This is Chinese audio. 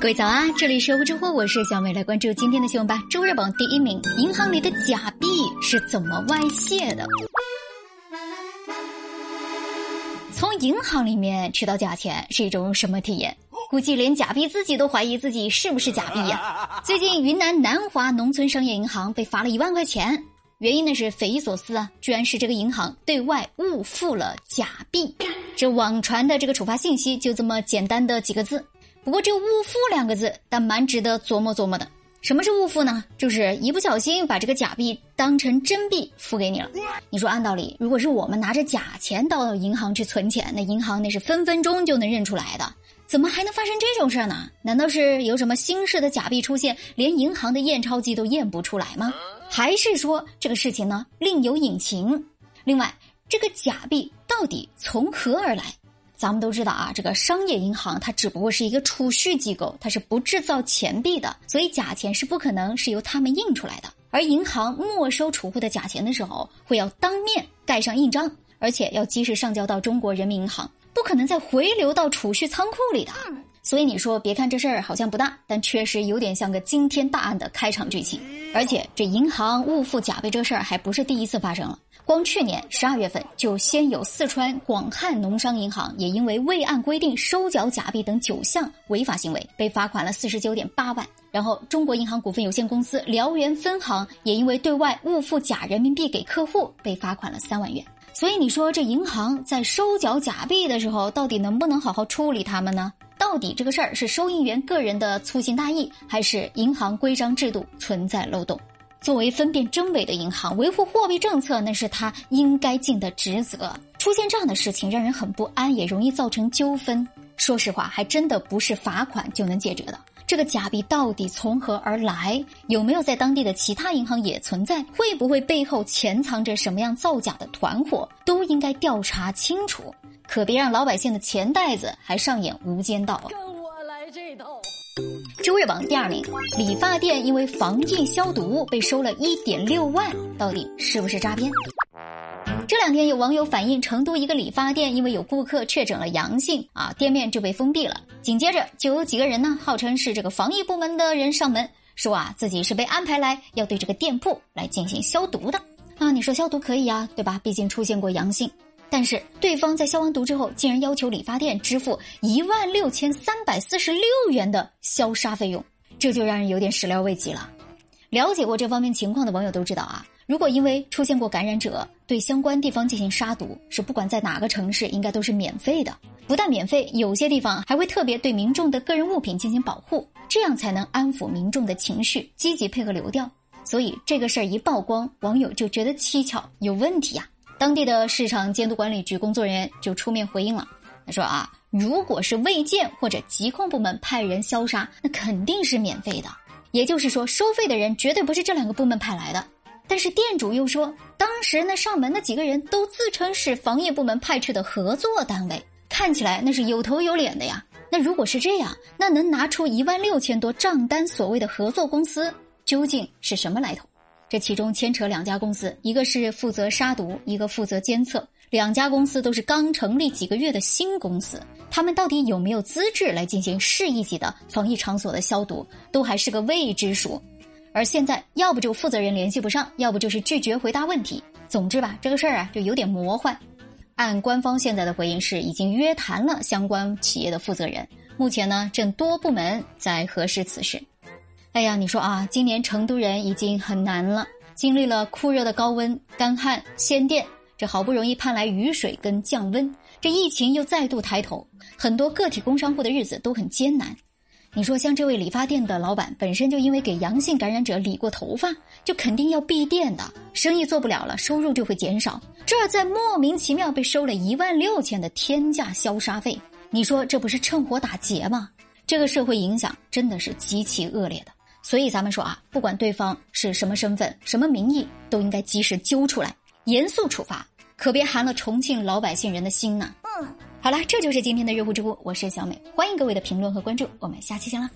各位早啊，这里是无知乎，我是小美，来关注今天的新闻吧。周日榜第一名，银行里的假币是怎么外泄的？从银行里面取到假钱是一种什么体验？估计连假币自己都怀疑自己是不是假币呀。最近云南南华农村商业银行被罚了一万块钱，原因呢是匪夷所思啊，居然是这个银行对外误付了假币。这网传的这个处罚信息就这么简单的几个字。不过这“误付”两个字，倒蛮值得琢磨琢磨的。什么是误付呢？就是一不小心把这个假币当成真币付给你了。你说按道理，如果是我们拿着假钱到银行去存钱，那银行那是分分钟就能认出来的。怎么还能发生这种事儿呢？难道是有什么新式的假币出现，连银行的验钞机都验不出来吗？还是说这个事情呢另有隐情？另外，这个假币到底从何而来？咱们都知道啊，这个商业银行它只不过是一个储蓄机构，它是不制造钱币的，所以假钱是不可能是由他们印出来的。而银行没收储户的假钱的时候，会要当面盖上印章，而且要及时上交到中国人民银行，不可能再回流到储蓄仓库里的。所以你说，别看这事儿好像不大，但确实有点像个惊天大案的开场剧情。而且这银行误付假币这事儿还不是第一次发生了。光去年十二月份，就先有四川广汉农商银行也因为未按规定收缴假币等九项违法行为，被罚款了四十九点八万。然后，中国银行股份有限公司辽源分行也因为对外误付假人民币给客户，被罚款了三万元。所以，你说这银行在收缴假币的时候，到底能不能好好处理他们呢？到底这个事儿是收银员个人的粗心大意，还是银行规章制度存在漏洞？作为分辨真伪的银行，维护货币政策那是他应该尽的职责。出现这样的事情，让人很不安，也容易造成纠纷。说实话，还真的不是罚款就能解决的。这个假币到底从何而来？有没有在当地的其他银行也存在？会不会背后潜藏着什么样造假的团伙？都应该调查清楚，可别让老百姓的钱袋子还上演无间道。跟我来这套。周日榜第二名，理发店因为防疫消毒被收了一点六万，到底是不是诈骗？这两天有网友反映，成都一个理发店因为有顾客确诊了阳性啊，店面就被封闭了。紧接着就有几个人呢，号称是这个防疫部门的人上门，说啊自己是被安排来要对这个店铺来进行消毒的啊。你说消毒可以啊，对吧？毕竟出现过阳性。但是对方在消完毒之后，竟然要求理发店支付一万六千三百四十六元的消杀费用，这就让人有点始料未及了。了解过这方面情况的网友都知道啊，如果因为出现过感染者，对相关地方进行杀毒，是不管在哪个城市应该都是免费的。不但免费，有些地方还会特别对民众的个人物品进行保护，这样才能安抚民众的情绪，积极配合流调。所以这个事儿一曝光，网友就觉得蹊跷，有问题呀。当地的市场监督管理局工作人员就出面回应了，他说啊，如果是卫健或者疾控部门派人消杀，那肯定是免费的，也就是说，收费的人绝对不是这两个部门派来的。但是店主又说，当时那上门的几个人都自称是防疫部门派去的合作单位，看起来那是有头有脸的呀。那如果是这样，那能拿出一万六千多账单所谓的合作公司，究竟是什么来头？这其中牵扯两家公司，一个是负责杀毒，一个负责监测。两家公司都是刚成立几个月的新公司，他们到底有没有资质来进行市一级的防疫场所的消毒，都还是个未知数。而现在，要不就负责人联系不上，要不就是拒绝回答问题。总之吧，这个事儿啊，就有点魔幻。按官方现在的回应是，已经约谈了相关企业的负责人，目前呢，正多部门在核实此事。哎呀，你说啊，今年成都人已经很难了，经历了酷热的高温、干旱、限电，这好不容易盼来雨水跟降温，这疫情又再度抬头，很多个体工商户的日子都很艰难。你说像这位理发店的老板，本身就因为给阳性感染者理过头发，就肯定要闭店的，生意做不了了，收入就会减少。这在莫名其妙被收了一万六千的天价消杀费，你说这不是趁火打劫吗？这个社会影响真的是极其恶劣的。所以咱们说啊，不管对方是什么身份、什么名义，都应该及时揪出来，严肃处罚，可别寒了重庆老百姓人的心呐。嗯，好了，这就是今天的热乎知乎，我是小美，欢迎各位的评论和关注，我们下期见啦。